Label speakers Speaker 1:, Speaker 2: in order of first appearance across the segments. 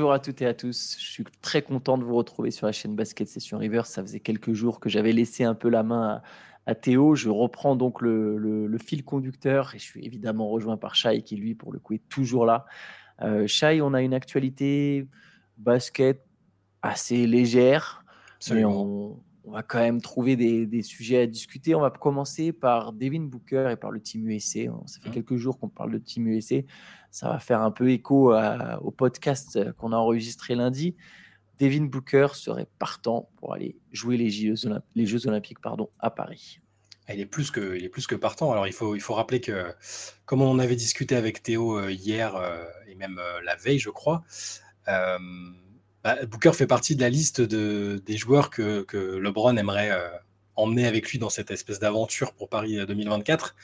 Speaker 1: Bonjour à toutes et à tous. Je suis très content de vous retrouver sur la chaîne Basket Session River. Ça faisait quelques jours que j'avais laissé un peu la main à, Théo. Je reprends donc le, fil conducteur et je suis évidemment rejoint par Shai qui, lui, pour le coup, est toujours là. Euh, Shai, on a une actualité basket assez légère. Mais on, va quand même trouver des, sujets à discuter. On va commencer par Devin Booker et par le Team USA. Ça fait mmh. quelques jours qu'on parle de Team USA ça va faire un peu écho au podcast qu'on a enregistré lundi. Devin Booker serait partant pour aller jouer les Jeux, les Jeux Olympiques pardon, à Paris.
Speaker 2: Ah, il est, plus que, il est plus que partant. Alors il faut, il faut rappeler que, comme on avait discuté avec Théo euh, hier euh, et même euh, la veille, je crois, bah, Booker fait partie de la liste de, des joueurs que, LeBron aimerait emmener avec lui dans cette espèce d'aventure pour Paris 2024.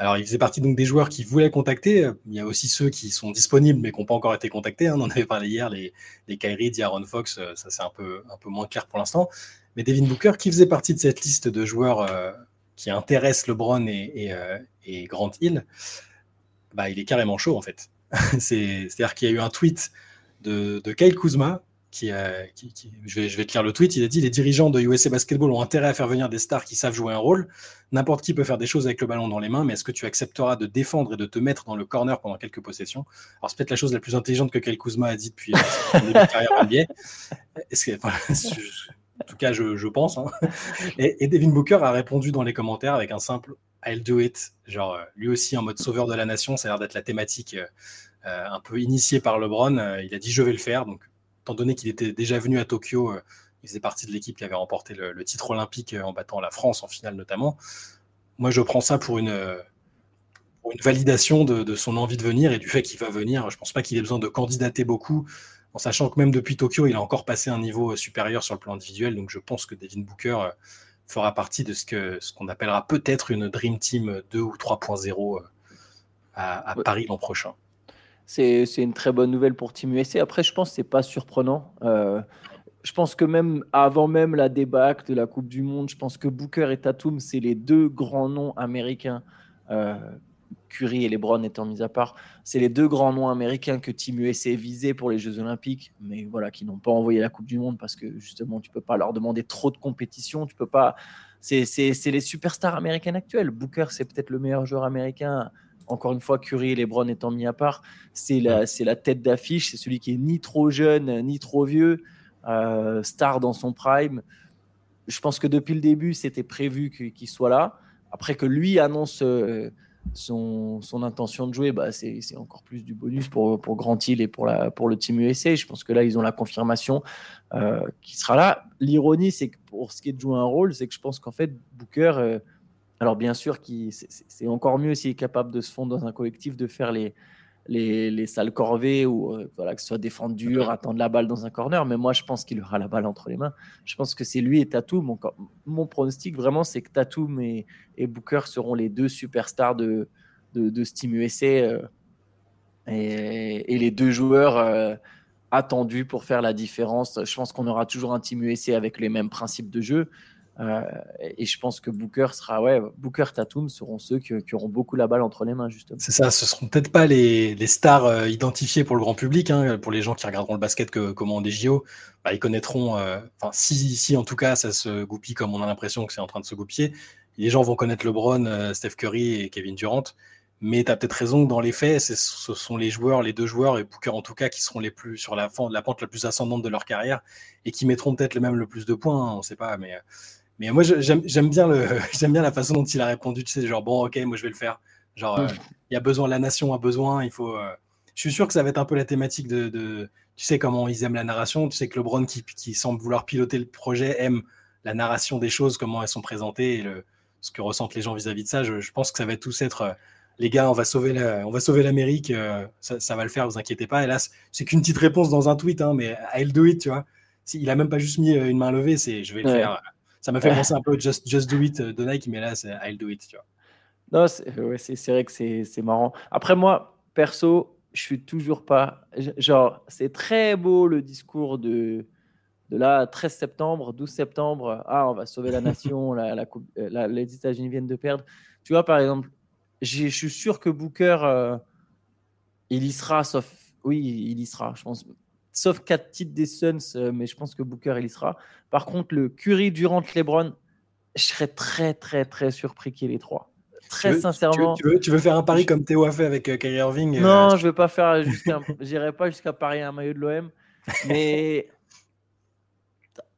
Speaker 2: Alors, il faisait partie donc des joueurs qui voulaient contacter. Il y a aussi ceux qui sont disponibles mais qui n'ont pas encore été contactés. Hein. On en avait parlé hier, les, les Kyrie, Fox, euh, ça c'est un peu, moins clair pour l'instant. Mais Devin Booker, qui faisait partie de cette liste de joueurs euh, qui intéressent LeBron et, euh, et, Grant Hill, bah, il est carrément chaud en fait. C'est-à-dire qu'il y a eu un tweet de, de Kyle Kuzma qui, je, vais, te lire le tweet, il a dit les dirigeants de USA Basketball ont intérêt à faire venir des stars qui savent jouer un rôle. N'importe qui peut faire des choses avec le ballon dans les mains, mais est-ce que tu accepteras de défendre et de te mettre dans le corner pendant quelques possessions? Alors c'est peut-être la chose la plus intelligente que Kyle Kuzma a dit depuis son début de carrière NBA. Que, en tout cas, je, pense. Hein. Et, Devin Booker a répondu dans les commentaires avec un simple I'll do it. Genre, euh, lui aussi en mode sauveur de la nation, ça a l'air d'être la thématique euh, un peu initiée par LeBron. Euh, il a dit je vais le faire. Donc étant donné qu'il était déjà venu à Tokyo, euh, il faisait partie de l'équipe qui avait remporté le, titre olympique euh, en battant la France en finale notamment. Moi, je prends ça pour une, une validation de, son envie de venir et du fait qu'il va venir. Je ne pense pas qu'il ait besoin de candidater beaucoup, en sachant que même depuis Tokyo, il a encore passé un niveau supérieur sur le plan individuel. Donc, je pense que Devin Booker euh, fera partie de ce qu'on ce qu'on appellera peut-être une Dream Team 2 ou 3.0 à, à Paris l'an prochain
Speaker 1: c'est une très bonne nouvelle pour Team USA. Après, je pense que ce n'est pas surprenant. Euh, je pense que même avant même la débâcle de la Coupe du Monde, je pense que Booker et Tatum, c'est les deux grands noms américains, euh, Curry et LeBron étant mis à part, c'est les deux grands noms américains que Team USA visait pour les Jeux Olympiques, mais voilà, qui n'ont pas envoyé la Coupe du Monde parce que justement, tu peux pas leur demander trop de compétition, tu peux pas. C'est les superstars américaines actuelles. Booker, c'est peut-être le meilleur joueur américain encore une fois, Curry et LeBron étant mis à part, c'est la, c'est la tête d'affiche, c'est celui qui est ni trop jeune, ni trop vieux, euh, star dans son prime. Je pense que depuis le début, c'était prévu qu'il soit là. Après que lui annonce euh, son, son, intention de jouer, bah c'est, encore plus du bonus pour, pour Grant Hill et pour, la, pour le team USA. Je pense que là, ils ont la confirmation euh, qu'il sera là. L'ironie, c'est que pour ce qui est de jouer un rôle, c'est que je pense qu'en fait, Booker alors bien sûr, c'est encore mieux s'il est capable de se fondre dans un collectif, de faire les, les, sales corvées ou euh, voilà, que ce soit défendre dur, attendre la balle dans un corner. Mais moi, je pense qu'il aura la balle entre les mains. Je pense que c'est lui et Tatum. Mon, mon pronostic, vraiment, c'est que Tatum et, et, Booker seront les deux superstars de, de, de Steam USA euh, et, les deux joueurs euh, attendus pour faire la différence. Je pense qu'on aura toujours un Team USA avec les mêmes principes de jeu. Euh, et je pense que Booker sera, ouais, Booker, Tatum seront ceux qui, auront beaucoup la balle entre les mains, justement.
Speaker 2: C'est ça, ce seront peut-être pas les, les stars euh, identifiées pour le grand public, hein, pour les gens qui regarderont le basket que, comment des JO, bah, ils connaîtront, euh, enfin, si, si en tout cas ça se goupille comme on a l'impression que c'est en train de se goupiller, les gens vont connaître LeBron, Steph Curry et Kevin Durant. Mais tu as peut-être raison que dans les faits, ce sont les joueurs, les deux joueurs, et Booker en tout cas, qui seront les plus sur la, la pente la plus ascendante de leur carrière et qui mettront peut-être même le plus de points, hein, on ne sait pas. Mais mais moi, j'aime bien, le, j'aime bien la façon dont il a répondu. Tu sais, genre, bon, ok, moi, je vais le faire. Genre, euh, il y a besoin, la nation a besoin, il faut. Euh, je suis sûr que ça va être un peu la thématique de, de, Tu sais comment ils aiment la narration. Tu sais que LeBron, qui, qui semble vouloir piloter le projet, aime la narration des choses, comment elles sont présentées et le, ce que ressentent les gens vis-à-vis de ça. Je, pense que ça va tous être. Euh, les gars, on va sauver la, on va sauver l'Amérique, ça, ça, va le faire, vous inquiétez pas. Et là, c'est qu'une petite réponse dans un tweet, hein, mais I'll do it, tu vois. Il a même pas juste mis une main levée, c'est je vais le faire ça m'a fait penser un peu Just, Just Do It de Nike, mais là, c'est I'll Do It, tu vois.
Speaker 1: Non, c'est ouais, vrai que c'est marrant. Après, moi, perso, je suis toujours pas. Genre, c'est très beau le discours de, de là, 13 septembre, 12 septembre. Ah, on va sauver la nation, la, la, les États-Unis viennent de perdre. Tu vois, par exemple, je suis sûr que Booker, euh, il y sera, sauf. Oui, il y sera, je pense sauf quatre titres des Suns, mais je pense que Booker, il y sera. Par contre, le Curry, Durant, LeBron, je serais très, très, très surpris qu'il y ait les trois. Très sincèrement.
Speaker 2: Tu veux, tu, veux, faire un pari comme Théo a fait avec Kyrie Irving
Speaker 1: Non, je ne veux pas faire jusqu'à. J'irai pas jusqu'à parier un maillot de l'OM. Mais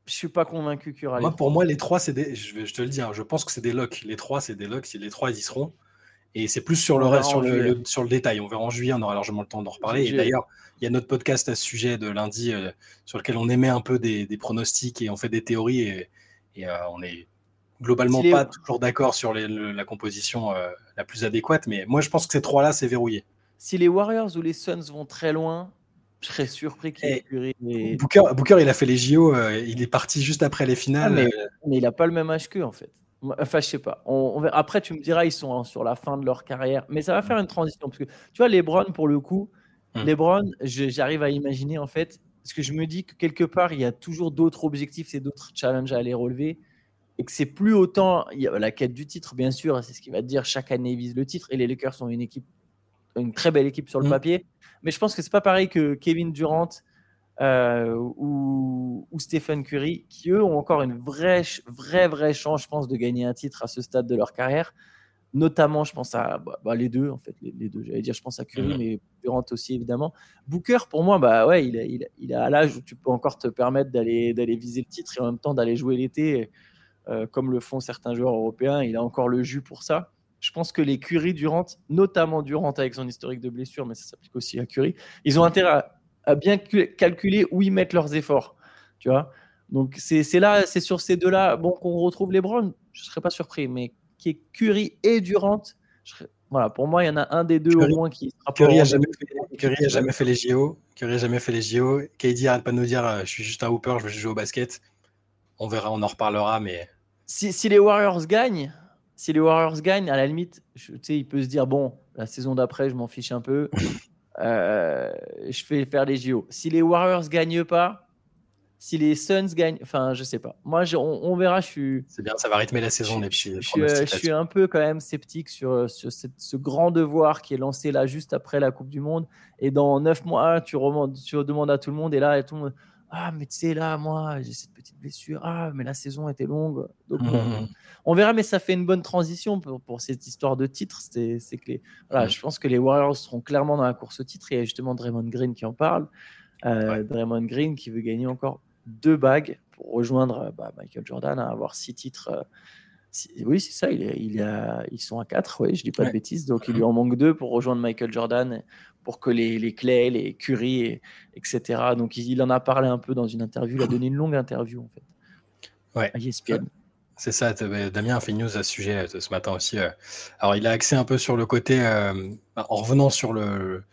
Speaker 1: je suis pas convaincu qu'il y aura.
Speaker 2: Moi, pour moi, les trois, c'est des. Je, te le dis, hein, je pense que c'est des locks. Les trois, c'est des locks. Si les trois, ils y seront. Et c'est plus sur le reste, sur le, sur le détail. On verra en juillet, on aura largement le temps d'en reparler. Et d'ailleurs, il y a notre podcast à ce sujet de lundi euh, sur lequel on émet un peu des, pronostics et on fait des théories. Et, euh, on est globalement pas toujours d'accord sur la composition euh, la plus adéquate. Mais moi, je pense que ces trois-là, c'est verrouillé.
Speaker 1: Si les Warriors ou les Suns vont très loin, je serais surpris qu'il ait
Speaker 2: et... Booker, Booker, il a fait les JO, il est parti juste après les finales.
Speaker 1: Ah, mais, il n'a pas le même âge qu'eux, en fait. Enfin, je sais pas. On, Après, tu me diras, ils sont hein, sur la fin de leur carrière. Mais ça va faire une transition. Parce que, tu vois, Lebron, pour le coup, hmm. Lebron, j'arrive à imaginer, en fait, parce que je me dis que quelque part, il y a toujours d'autres objectifs et d'autres challenges à aller relever. Et que c'est plus autant il y a la quête du titre, bien sûr, c'est ce qui va te dire chaque année, ils visent le titre. Et les Lakers sont une équipe, une très belle équipe sur le hmm. papier. Mais je pense que c'est pas pareil que Kevin Durant euh, ou, Stephen Curry, qui eux ont encore une vraie, vraie, vraie chance, je pense, de gagner un titre à ce stade de leur carrière. Notamment, je pense à bah, bah, les deux, en fait, les, deux. J'allais dire, je pense à Curry, mais Durant aussi, évidemment. Booker, pour moi, bah ouais, il, il, il est à l'âge où tu peux encore te permettre d'aller, d'aller viser le titre et en même temps d'aller jouer l'été, euh, comme le font certains joueurs européens. Il a encore le jus pour ça. Je pense que les Curry Durant, notamment Durant avec son historique de blessure, mais ça s'applique aussi à Curry, ils ont intérêt à, bien calculer où ils mettent leurs efforts. Tu vois Donc c'est là, c'est sur ces deux-là bon, qu'on retrouve les Browns. Je ne serais pas surpris, mais qui est Curry et Durant, voilà, pour moi, il y en a un des deux au moins qui
Speaker 2: sera Curry n'a jamais, fait, jamais fait les JO. Curry n'a jamais fait les JO. KD arrête pas de nous dire euh, je suis juste un hooper, je veux jouer au basket. On verra, on en reparlera, mais.
Speaker 1: Si, si les Warriors gagnent, si les Warriors gagnent, à la limite, je, il peut se dire bon, la saison d'après, je m'en fiche un peu. Euh, je fais faire les JO. Si les Warriors gagnent pas, si les Suns gagnent, enfin, je sais pas. Moi, on, verra. Je suis.
Speaker 2: C'est bien, ça va rythmer la saison.
Speaker 1: Je, je, suis un peu quand même sceptique sur, sur ce grand devoir qui est lancé là juste après la Coupe du Monde. Et dans neuf mois, tu, remontes, tu demandes à tout le monde et là, et tout le monde ah, mais tu sais, là, moi, j'ai cette petite blessure. Ah, mais la saison était longue. Donc, mmh on, verra, mais ça fait une bonne transition pour, cette histoire de titre. C'est que voilà, je pense que les Warriors seront clairement dans la course au titre. Il y a justement Draymond Green qui en parle. Euh, Draymond Green qui veut gagner encore deux bagues pour rejoindre bah, Michael Jordan à avoir six titres. Euh, oui, c'est ça, il, il a, ils sont à quatre, oui, je dis pas de bêtises. Donc, il lui en manque deux pour rejoindre Michael Jordan pour que les, les Clay, les Curry, etc. Donc il, en a parlé un peu dans une interview, il a donné une longue interview en fait.
Speaker 2: Ouais. ESPN. C'est ça, Damien a fait news à ce sujet euh, ce matin aussi. Euh. Alors il a axé un peu sur le côté, euh, en revenant sur le,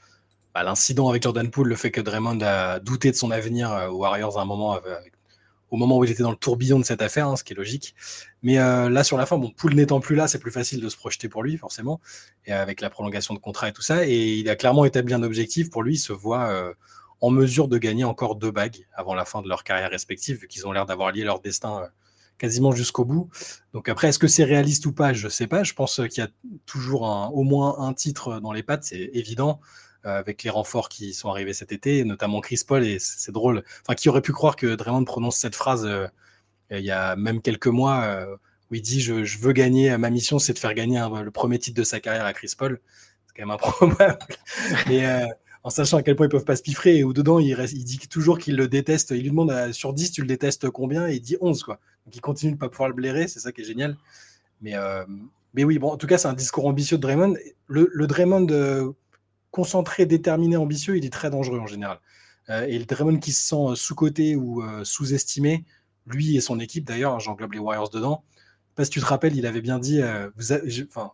Speaker 2: bah, l'incident avec Jordan Poole, le fait que Draymond a douté de son avenir aux Warriors au moment où il était dans le tourbillon de cette affaire, hein, ce qui est logique. Mais là, sur la fin, bon, Poul n'étant plus là, c'est plus facile de se projeter pour lui, forcément, et avec la prolongation de contrat et tout ça. Et il a clairement établi un objectif pour lui. Il se voit en mesure de gagner encore deux bagues avant la fin de leur carrière respective, vu qu'ils ont l'air d'avoir lié leur destin quasiment jusqu'au bout. Donc après, est-ce que c'est réaliste ou pas? Je ne sais pas. Je pense qu'il y a toujours au moins un titre dans les pattes, c'est évident. Euh, avec les renforts qui sont arrivés cet été, notamment Chris Paul. Et c'est drôle. Enfin, qui aurait pu croire que Draymond prononce cette phrase euh, il y a même quelques mois euh, où il dit je, veux gagner, ma mission c'est de faire gagner le premier titre de sa carrière à Chris Paul. C'est quand même improbable. Mais en sachant à quel point ils peuvent pas se piffrer, et où dedans il, dit toujours qu'il le déteste. Il lui demande sur 10, tu le détestes combien Et il dit 11. Quoi. Donc il continue de pas pouvoir le blairer, c'est ça qui est génial. Mais, mais oui, bon, en tout cas, c'est un discours ambitieux de Draymond. Le, Draymond concentré, déterminé, ambitieux, il est très dangereux en général. Euh, et le Draymond qui se sent euh, sous-coté ou euh, sous-estimé, lui et son équipe d'ailleurs, hein, j'englobe les Warriors dedans. Parce que tu te rappelles, il avait bien dit vous,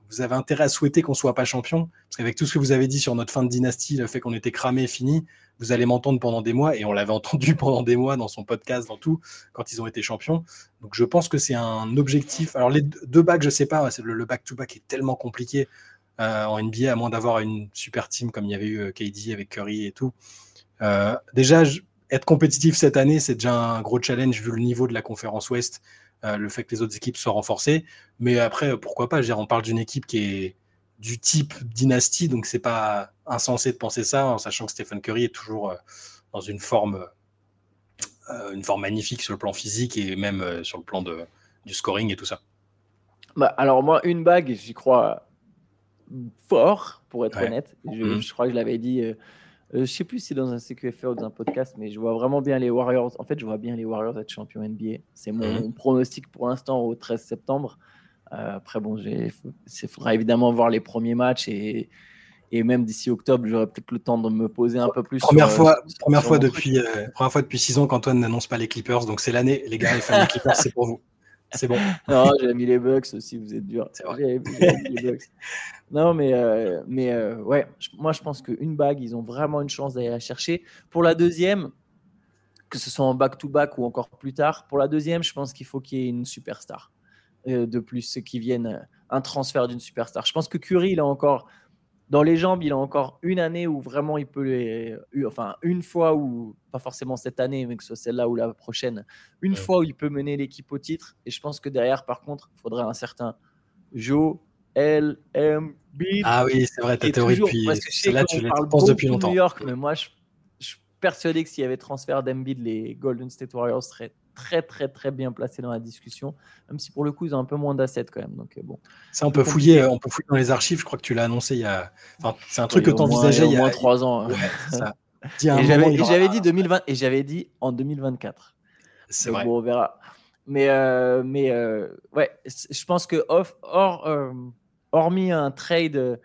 Speaker 2: vous, avez intérêt à souhaiter qu'on soit pas champion, parce qu'avec tout ce que vous avez dit sur notre fin de dynastie, le fait qu'on était cramé, fini, vous allez m'entendre pendant des mois, et on l'avait entendu pendant des mois dans son podcast, dans tout, quand ils ont été champions. Donc je pense que c'est un objectif. Alors les deux bacs, je sais pas, le back-to-back est tellement compliqué. Euh, en NBA, à moins d'avoir une super team comme il y avait eu euh, KD avec Curry et tout. Euh, déjà, être compétitif cette année, c'est déjà un gros challenge vu le niveau de la conférence Ouest, le fait que les autres équipes soient renforcées. Mais après, pourquoi pas? On parle d'une équipe qui est du type dynastie, donc c'est pas insensé de penser ça, en sachant que Stephen Curry est toujours dans une forme, une forme magnifique sur le plan physique et même sur le plan de, du scoring et tout ça.
Speaker 1: Bah, alors moi, une bague, j'y crois fort, pour être honnête. Mhm. Je, crois que je l'avais dit. Euh, euh, je sais plus si c'est dans un CQFR ou dans un podcast, mais je vois vraiment bien les Warriors. En fait, je vois bien les Warriors être champions NBA. C'est mon, mhm. pronostic pour l'instant au 13 septembre. Euh, après, bon, il faudra évidemment voir les premiers matchs et, et même d'ici octobre, j'aurai peut-être le temps de me poser un peu plus.
Speaker 2: Première fois, première fois depuis, première fois depuis six ans qu'Antoine n'annonce pas les Clippers, donc c'est l'année, les gars, les fans des Clippers, c'est pour vous. C'est bon.
Speaker 1: non, j'ai mis les Bucks aussi, vous êtes dur. C'est vrai. non, mais, euh, mais euh, ouais, moi je pense qu'une bague, ils ont vraiment une chance d'aller la chercher. Pour la deuxième, que ce soit en back-to-back ou encore plus tard, pour la deuxième, je pense qu'il faut qu'il y ait une superstar euh, de plus, qui vienne un transfert d'une superstar. Je pense que Curry, il a encore dans les jambes, il a encore une année où vraiment il peut les. Enfin, une fois où, pas forcément cette année, mais que ce soit celle-là ou la prochaine, une fois où il peut mener l'équipe au titre. Et je pense que derrière, par contre, il faudrait un certain Joe, L, M, B.
Speaker 2: Ah oui, c'est vrai, ta théorie depuis. Parce que je sais là, tu penses depuis longtemps.
Speaker 1: New York, mais moi, je, je suis persuadé que s'il y avait transfert d'Embiid, les Golden State Warriors seraient très très très bien placé dans la discussion, même si pour le coup ils ont un peu moins d'assets quand même. Donc euh, bon.
Speaker 2: Ça on peut fouiller, on peut fouiller dans les archives. Je crois que tu l'as annoncé il y a. Enfin, c'est un truc que tu envisageais il y a
Speaker 1: moins trois ans. Hein. et j'avais dit 2020 et j'avais dit en 2024.
Speaker 2: C'est vrai.
Speaker 1: Bon, on verra. Mais euh, mais euh, ouais, je pense que off, or, hormis un trade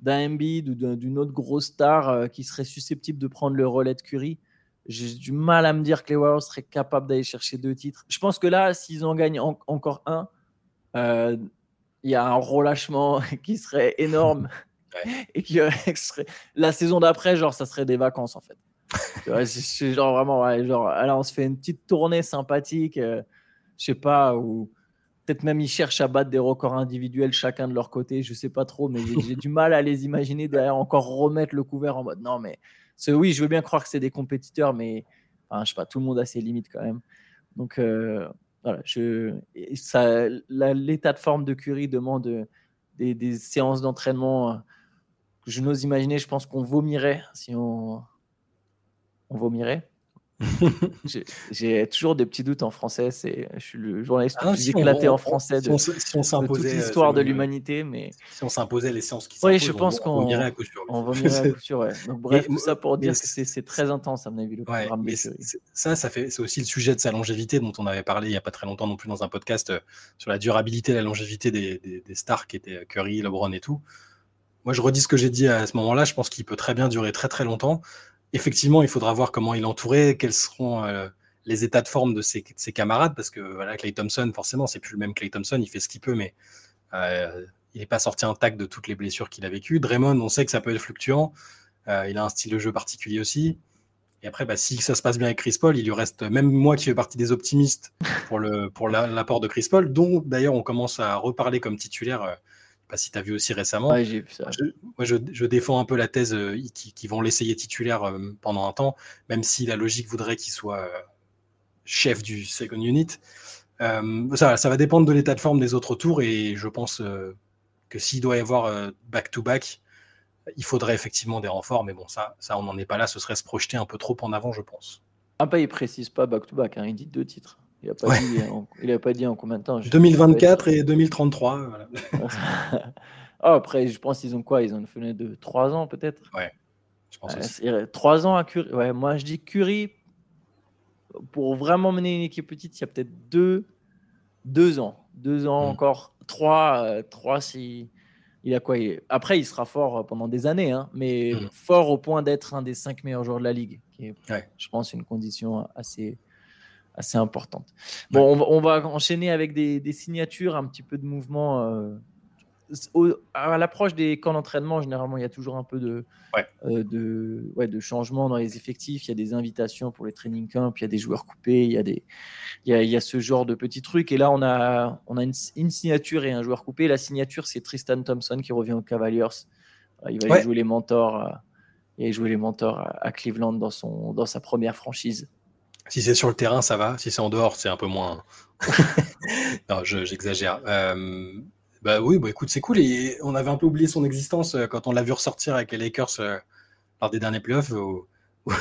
Speaker 1: d'un Embiid ou d'une autre grosse star qui serait susceptible de prendre le relais de Curry j'ai du mal à me dire que les Warriors seraient capables d'aller chercher deux titres. Je pense que là, s'ils en gagnent encore un, euh, il y a un relâchement qui serait énorme. Et qui serait... la saison d'après, genre, ça serait des vacances en fait. c'est genre vraiment, genre, alors on se fait une petite tournée sympathique, euh, je sais pas, ou peut-être même ils cherchent à battre des records individuels chacun de leur côté, je sais pas trop, mais j'ai du mal à les imaginer derrière encore remettre le couvert en mode non, mais oui, je veux bien croire que c'est des compétiteurs, mais enfin, je sais pas, tout le monde a ses limites quand même. Donc euh, voilà, l'état de forme de Curry demande euh, des, séances d'entraînement euh, que je n'ose imaginer. Je pense qu'on vomirait si on vomirait. J'ai toujours des petits doutes en français. C'est, je suis le journaliste ah le plus éclaté en français de, si on, toute l'histoire de l'humanité. Mais
Speaker 2: si on s'imposait les séances qui
Speaker 1: Oui, je pense qu'on vomirait à coup sûr. On vomirait à coup sûr, ouais. Donc, bref, tout ça pour dire que c'est très intense, à mon avis, le programme
Speaker 2: Ça, ça fait, c'est aussi le sujet de sa longévité dont on avait parlé il n'y a pas très longtemps non plus dans un podcast euh, sur la durabilité, la longévité des, des, des stars qui étaient Curry, LeBron et tout. Moi, je redis ce que j'ai dit à ce moment-là. Je pense qu'il peut très bien durer très très longtemps effectivement, il faudra voir comment il est entouré, quels seront euh, les états de forme de ses, camarades, parce que voilà, Clay Thompson, forcément, c'est plus le même Clay Thompson, il fait ce qu'il peut, mais euh, il n'est pas sorti intact de toutes les blessures qu'il a vécues. Draymond, on sait que ça peut être fluctuant, euh, il a un style de jeu particulier aussi. Et après, bah, si ça se passe bien avec Chris Paul, il lui reste, même moi qui fais partie des optimistes pour l'apport pour de Chris Paul, dont d'ailleurs on commence à reparler comme titulaire pas si tu as vu aussi récemment.
Speaker 1: ça.
Speaker 2: Je, moi, je, défends un peu la thèse euh, qu'ils vont l'essayer titulaire euh, pendant un temps, même si la logique voudrait qu'il soit euh, chef du second unit. ça, ça va dépendre de l'état de forme des autres tours et je pense que s'il doit y avoir back-to-back, il faudrait effectivement des renforts, mais bon, ça, ça on n'en est pas là, ce serait se projeter un peu trop en avant, je pense.
Speaker 1: Ah, pas, il précise pas back-to-back, hein, il dit deux titres. Il n'a pas, pas, dit en combien de temps
Speaker 2: 2024 et 2033. Voilà.
Speaker 1: Ah, après, je pense qu'ils ont quoi? Ils ont une fenêtre de 3 ans peut-être?
Speaker 2: Ouais, je pense aussi.
Speaker 1: 3 ans à Curie. Ouais, moi je dis Curie, pour vraiment mener une équipe petite, il y a peut-être 2 deux, ans. 2 ans hmm. encore. 3, 3 euh, si. Il a quoi? Après, il sera fort pendant des années, hein, mais hmm. fort au point d'être un des 5 meilleurs joueurs de la ligue, qui est, je pense, une condition assez, assez importante. Bon, on, va enchaîner avec des, signatures, un petit peu de mouvement. Euh, à l'approche des camps d'entraînement, généralement, il y a toujours un peu de, euh, de, ouais, de changement dans les effectifs. Il y a des invitations pour les training camps, il y a des joueurs coupés, il y a, des, il y a, ce genre de petits trucs. Et là, on a, on a une, signature et un joueur coupé. La signature, c'est Tristan Thompson qui revient aux Cavaliers. Euh, il va jouer les mentors. et jouer les mentors à Cleveland dans, son, dans sa première franchise.
Speaker 2: Si c'est sur le terrain, ça va. Si c'est en dehors, c'est un peu moins. non, j'exagère. Euh, bah oui, bah écoute, c'est cool. Et on avait un peu oublié son existence euh, quand on l'a vu ressortir avec les Lakers euh, lors des derniers playoffs.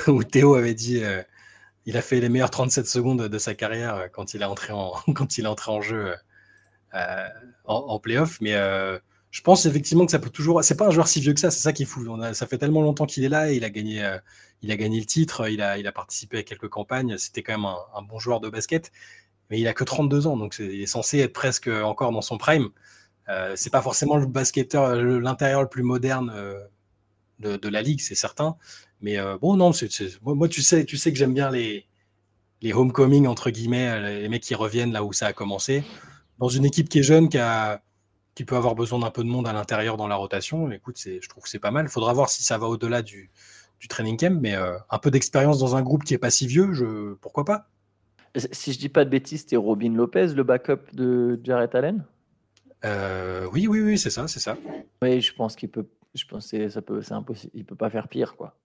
Speaker 2: où Théo avait dit il a fait les meilleures 37 secondes de sa carrière quand il est entré en, quand il est entré en jeu en, en playoff. Mais je pense effectivement que ça peut toujours. C'est pas un joueur si vieux que ça, c'est ça qui est fou. ça fait tellement longtemps qu'il est là et il a gagné, euh, il a gagné le titre, il a, participé à quelques campagnes. C'était quand même un, bon joueur de basket, mais il a que 32 ans, donc il est censé être presque encore dans son prime. Euh, c'est pas forcément le basketteur, l'intérieur le plus moderne euh, de, la ligue, c'est certain. Mais euh, bon, non, moi, tu sais, tu sais que j'aime bien les, les homecoming entre guillemets, les mecs qui reviennent là où ça a commencé. Dans une équipe qui est jeune, qui qui peut avoir besoin d'un peu de monde à l'intérieur dans la rotation. Écoute, je trouve que c'est pas mal. Il faudra voir si ça va au-delà du, training camp, mais euh, un peu d'expérience dans un groupe qui est pas si vieux, je... pourquoi pas?
Speaker 1: Si je dis pas de bêtises, c'était Robin Lopez, le backup de Jarrett Allen?
Speaker 2: Euh, Oui, oui, oui, c'est ça, c'est ça.
Speaker 1: Oui, je pense qu'il peut. Je pense que ça peut, c'est impossible. Il peut pas faire pire, quoi.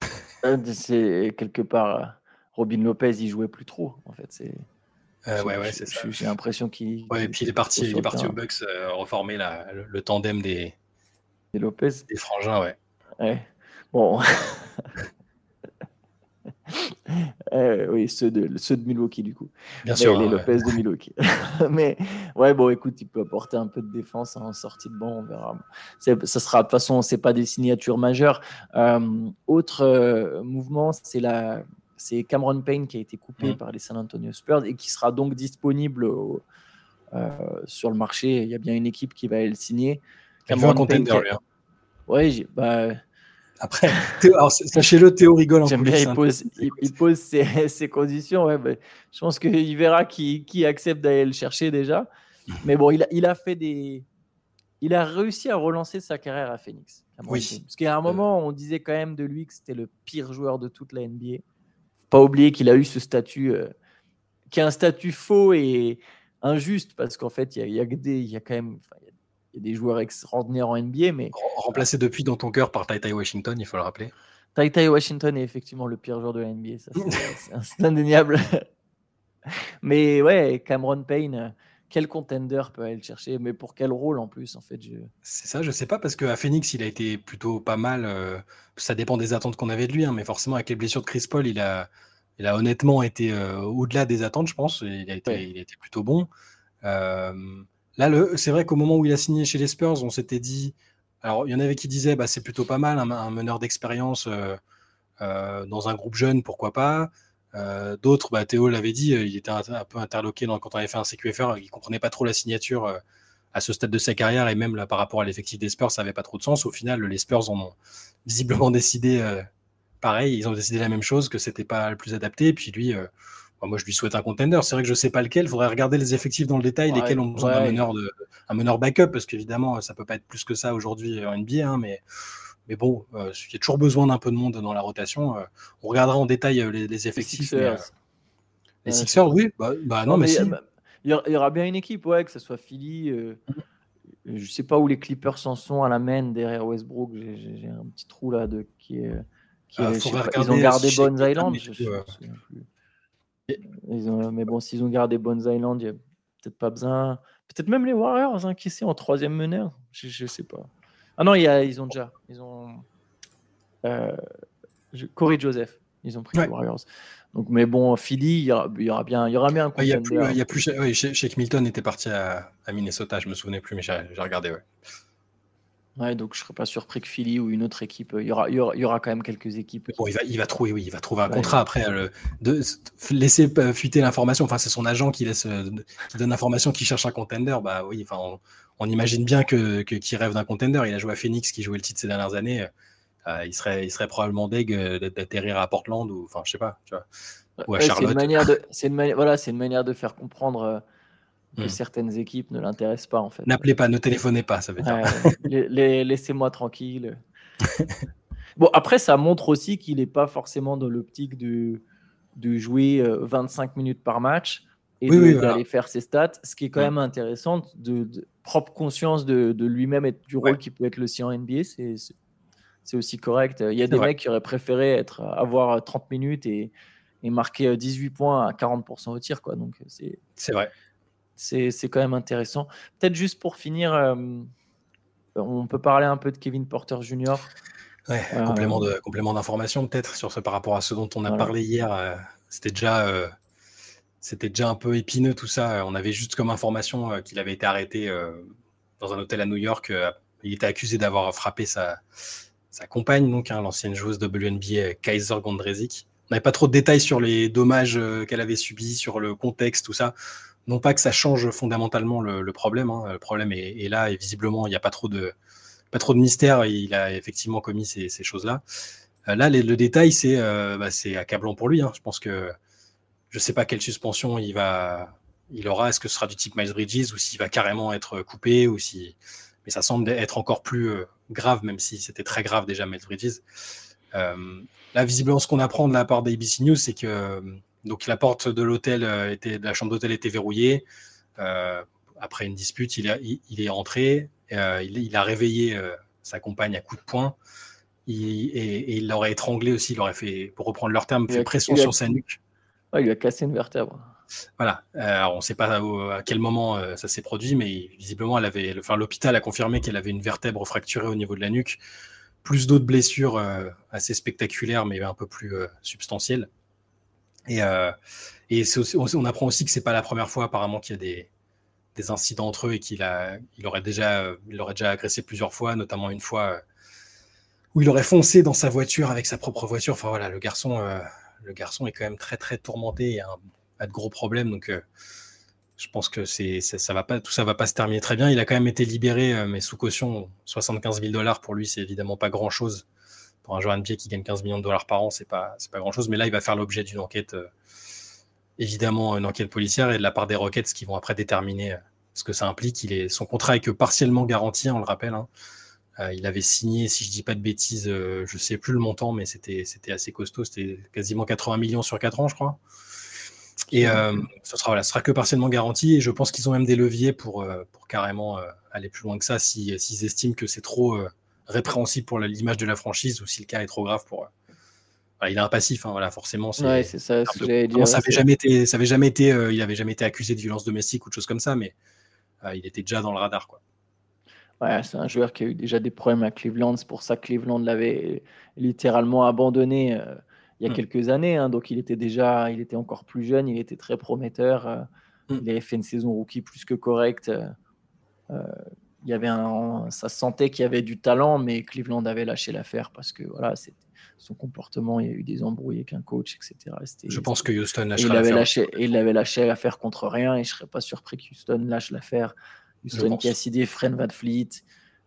Speaker 1: Euh, c'est quelque part. Robin Lopez, il jouait plus trop, en fait. C'est.
Speaker 2: Euh, ouais, ouais, c'est ça.
Speaker 1: J'ai l'impression qu'il.
Speaker 2: Ouais, et puis il est parti, il est parti au Bucks reformer la, le, tandem des.
Speaker 1: Des Lopez?
Speaker 2: Des frangins, ouais.
Speaker 1: Ouais. Bon. euh, oui, ceux de, ceux de Milwaukee, du coup.
Speaker 2: Bien sûr.
Speaker 1: Les Lopez de Milwaukee. Mais ouais, bon, écoute, il peut apporter un peu de défense en sortie de banc, on verra. Ça sera, de toute façon, c'est pas des signatures majeures. Euh, autre euh, mouvement, c'est la c'est Cameron Payne qui a été coupé mm. par les San Antonio Spurs et qui sera donc disponible sur le marché. Il y a bien une équipe qui va le signer.
Speaker 2: Cameron Payne. Hein.
Speaker 1: Oui, bah.
Speaker 2: Après, sachez-le, Théo rigole en
Speaker 1: J'aime bien, il pose, il, pose ses, conditions. Ouais, bah, je pense qu'il verra qui, qui accepte d'aller le chercher déjà. Mais bon, il a, il a fait des. Il a réussi à relancer sa carrière à Phoenix.
Speaker 2: Oui.
Speaker 1: Parce qu'à un moment, on disait quand même de lui que c'était le pire joueur de toute la NBA pas oublier qu'il a eu ce statut, euh, qui est un statut faux et injuste, parce qu'en fait, il y a, des, y a quand même y a des joueurs extraordinaires en NBA, mais...
Speaker 2: Remplacé depuis dans ton cœur par Tai Washington, il faut le rappeler.
Speaker 1: Tai Washington est effectivement le pire joueur de la NBA, c'est indéniable. mais ouais, Cameron Payne, quel contender peut aller le chercher Mais pour quel rôle en plus en fait je...
Speaker 2: C'est ça, je sais pas, parce qu'à Phoenix, il a été plutôt pas mal. Euh, ça dépend des attentes qu'on avait de lui, hein, mais forcément, avec les blessures de Chris Paul, il a, il a honnêtement été euh, au-delà des attentes, je pense. Il a été, il a été plutôt bon. Euh, là, c'est vrai qu'au moment où il a signé chez les Spurs, on s'était dit. Alors, il y en avait qui disaient bah, c'est plutôt pas mal, un, meneur d'expérience dans un groupe jeune, pourquoi pas. Euh, d'autres, bah, Théo l'avait dit, euh, il était un, peu interloqué quand on avait fait un CQFR, il comprenait pas trop la signature euh, à ce stade de sa carrière et même là par rapport à l'effectif des Spurs, ça n'avait pas trop de sens. Au final, les Spurs en ont visiblement décidé pareil, ils ont décidé la même chose, que c'était pas le plus adapté. Et puis lui, bah, moi je lui souhaite un contender. C'est vrai que je sais pas lequel, il faudrait regarder les effectifs dans le détail, lesquels ont besoin d'un meneur, de, un meneur backup, parce qu'évidemment, ça peut pas être plus que ça aujourd'hui en NBA, hein, mais mais bon, euh, il y a toujours besoin d'un peu de monde dans la rotation. Euh, on regardera en détail euh, les, effectifs. Les Sixers, oui. Bah, bah non, mais, si.
Speaker 1: Il y aura bien une équipe, ouais, que ce soit Philly. Je je sais pas où les Clippers s'en sont à la main derrière Westbrook. J'ai un petit trou là de qui est. Qui ils ont gardé Bones Island. Mais bon, s'ils ont gardé Bones Island, il n'y a peut-être pas besoin. Peut-être même les Warriors hein, qui sont en troisième meneur. Je, ne sais pas. Ah non, ils ont déjà. Ils ont. Euh, Corey Joseph. Ils ont pris les Warriors. Donc, mais bon, Philly, il y aura, il y aura bien, il y aura bien un
Speaker 2: Il y a plus, il y a plus ouais, Shake Milton était parti à, à, Minnesota, je me souvenais plus, mais j'ai regardé. Ouais.
Speaker 1: Ouais, donc je serais pas surpris que Philly ou une autre équipe. Il y aura, il y aura, il y aura quand même quelques équipes.
Speaker 2: Bon, il va, il va trouver, oui, il va trouver un contrat après. Le, de, laisser fuiter l'information. Enfin, c'est son agent qui laisse, qui donne l'information, qui cherche un contender. Bah oui, enfin, on imagine bien que, qu'il rêve d'un contender. Il a joué à Phoenix, qui jouait le titre ces dernières années. Euh, il, serait, il serait probablement deg euh, d'atterrir à Portland ou, enfin, je sais pas, tu vois,
Speaker 1: ou à Charlotte. C'est une manière de, c'est une voilà, c'est une manière de faire comprendre euh, que hmm. certaines équipes ne l'intéressent pas en fait.
Speaker 2: N'appelez pas, ne téléphonez pas, ça veut dire.
Speaker 1: laissez-moi tranquille. bon, après, ça montre aussi qu'il n'est pas forcément dans l'optique de, de jouer 25 minutes par match et d'aller faire ses stats, ce qui est quand même intéressant, de, propre conscience de, lui-même et du rôle qui peut être le sien en NBA, c'est aussi correct. Il y a des mecs qui auraient préféré être, avoir 30 minutes et, et marquer 18 points à 40% au tir. Quoi. Donc
Speaker 2: c'est vrai.
Speaker 1: C'est quand même intéressant. Peut-être juste pour finir, euh, on peut parler un peu de Kevin Porter Jr.
Speaker 2: Ouais, complément de complément d'information peut-être sur ce par rapport à ce dont on a parlé hier. c'était déjà c'était déjà un peu épineux tout ça. On avait juste comme information qu'il avait été arrêté dans un hôtel à New York. il était accusé d'avoir frappé sa, sa compagne, donc hein, l'ancienne joueuse WNBA Kaiser Gondrezic. On n'avait pas trop de détails sur les dommages qu'elle avait subis, sur le contexte, tout ça. Non pas que ça change fondamentalement le, problème. Hein. Le problème est, là et visiblement il n'y a pas trop de pas trop de mystère. Il a effectivement commis ces, choses-là. là, le détail, c'est bah, accablant pour lui. Hein. Je pense que je ne sais pas quelle suspension il va, il aura. Est-ce que ce sera du type Miles Bridges ou s'il va carrément être coupé ou si, mais ça semble être encore plus euh, grave, même si c'était très grave déjà Miles Bridges. Euh, là, visiblement, ce qu'on apprend de la part d'ABC News, c'est que euh, donc la porte de l'hôtel était, de la chambre d'hôtel était verrouillée. après une dispute, il, il, est rentré, il, a réveillé sa compagne à coups de poing. et, il l'aurait étranglé aussi, il aurait fait, pour reprendre leur terme, fait pression sur sa nuque
Speaker 1: il lui a cassé une vertèbre.
Speaker 2: Voilà. Euh, on ne sait pas à quel moment euh, ça s'est produit, mais visiblement, elle avait, enfin, l'hôpital a confirmé qu'elle avait une vertèbre fracturée au niveau de la nuque, plus d'autres blessures euh, assez spectaculaires, mais un peu plus substantielles. Et, et on, apprend aussi que c'est pas la première fois, apparemment, qu'il y a des, des, incidents entre eux et qu'il a, il aurait déjà, il aurait déjà agressé plusieurs fois, notamment une fois où il aurait foncé dans sa voiture avec sa propre voiture. Enfin voilà, le garçon le garçon est quand même très très tourmenté et a, de gros problèmes. Donc euh, je pense que c'est, ça, va pas, tout ça va pas se terminer très bien. Il a quand même été libéré, euh, mais sous caution, 75 000 dollars pour lui, c'est évidemment pas grand chose. Pour un joueur NBA qui gagne 15 millions de dollars par an, c'est pas, c'est pas grand chose. Mais là, il va faire l'objet d'une enquête, euh, évidemment, une enquête policière et de la part des Rockets qui vont après déterminer ce que ça implique. Il est, son contrat est que partiellement garanti, on le rappelle. Hein. Euh, il avait signé, si je dis pas de bêtises, euh, je sais plus le montant, mais c'était assez costaud. C'était quasiment 80 millions sur 4 ans, je crois. Et euh, ce sera, sera que partiellement garanti. Et je pense qu'ils ont même des leviers pour, pour carrément aller plus loin que ça s'ils estiment que c'est trop répréhensible pour l'image de la franchise ou si le cas est trop grave pour. il a un passif, hein, voilà, forcément.
Speaker 1: Ouais, c'est ça.
Speaker 2: ça n'avait jamais été, ça avait jamais été, il avait jamais été accusé de violence domestique ou de choses comme ça, mais il était déjà dans le radar, quoi
Speaker 1: c'est un joueur qui a eu déjà des problèmes à Cleveland. C'est pour ça que Cleveland l'avait littéralement abandonné euh, il y a mm. quelques années. Hein. Donc il était déjà, il était encore plus jeune, il était très prometteur. Euh, mm. Il avait fait une saison rookie plus que correcte. Euh, il y avait un, ça sentait qu'il y avait du talent, mais Cleveland avait lâché l'affaire parce que voilà, son comportement, il y a eu des embrouilles avec un coach, etc.
Speaker 2: Je pense que Houston
Speaker 1: lâche l'affaire. Lâché, il l'avait lâché l'affaire contre rien, et je serais pas surpris que Houston lâche l'affaire Houston qui a cédé Fred Van Fleet,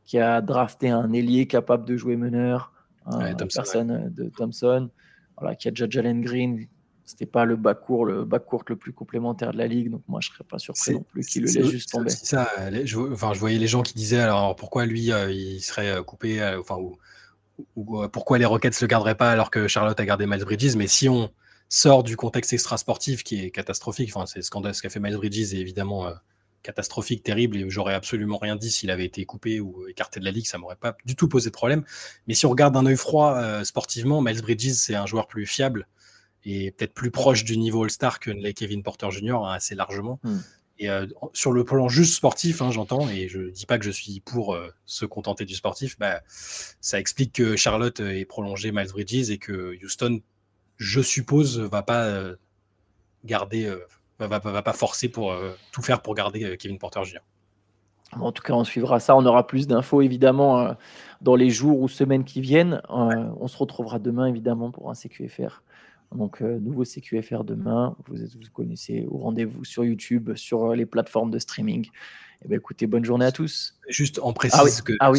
Speaker 1: qui a drafté un ailier capable de jouer meneur, un, personne de Thompson, voilà, qui a déjà Jalen Green. C'était pas le bas court, le bas court le plus complémentaire de la ligue, donc moi je serais pas surpris non plus qu'il le laisse juste tomber.
Speaker 2: Ça, je, enfin, je voyais les gens qui disaient alors pourquoi lui euh, il serait euh, coupé, euh, enfin ou, pourquoi les Rockets le garderaient pas alors que Charlotte a gardé Miles Bridges, mais si on sort du contexte extra sportif qui est catastrophique, enfin c'est scandale ce qu'a fait Miles Bridges et évidemment catastrophique, terrible, et j'aurais absolument rien dit s'il avait été coupé ou écarté de la ligue, ça m'aurait pas du tout posé de problème. Mais si on regarde d'un œil froid sportivement, Miles Bridges, c'est un joueur plus fiable et peut-être plus proche du niveau All-Star que les Kevin Porter Jr., hein, assez largement. Hmm. Et euh, sur le plan juste sportif, hein, j'entends, et je dis pas que je suis pour euh, se contenter du sportif, bah, ça explique que Charlotte ait prolongé Miles Bridges et que Houston, je suppose, va pas garder va, va, pas forcer pour euh, tout faire pour garder euh, Kevin Porter Jr.
Speaker 1: En tout cas, on suivra ça. On aura plus d'infos évidemment euh, dans les jours ou semaines qui viennent. On se retrouvera demain évidemment pour un CQFR. Donc, nouveau CQFR demain. Vous, vous connaissez au rendez-vous sur YouTube, sur les plateformes de streaming. Eh bien, écoutez, bonne journée à tous.
Speaker 2: Juste, précise ah que ah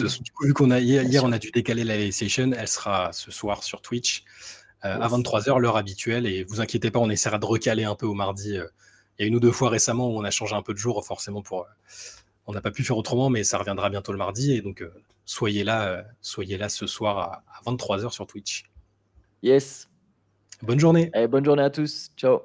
Speaker 2: vu qu'on a hier, on a dû décaler la session, elle sera ce soir sur Twitch à 23h, l'heure habituelle. Et vous inquiétez pas, on essaiera de recaler un peu au mardi il y a une ou deux fois récemment où on a changé un peu de jour, forcément pour. Euh, on n'a pas pu faire autrement, mais ça reviendra bientôt le mardi. Et donc, euh, soyez là, euh, soyez là ce soir à, 23h sur Twitch.
Speaker 1: Yes.
Speaker 2: Bonne journée.
Speaker 1: bonne journée à tous. Ciao.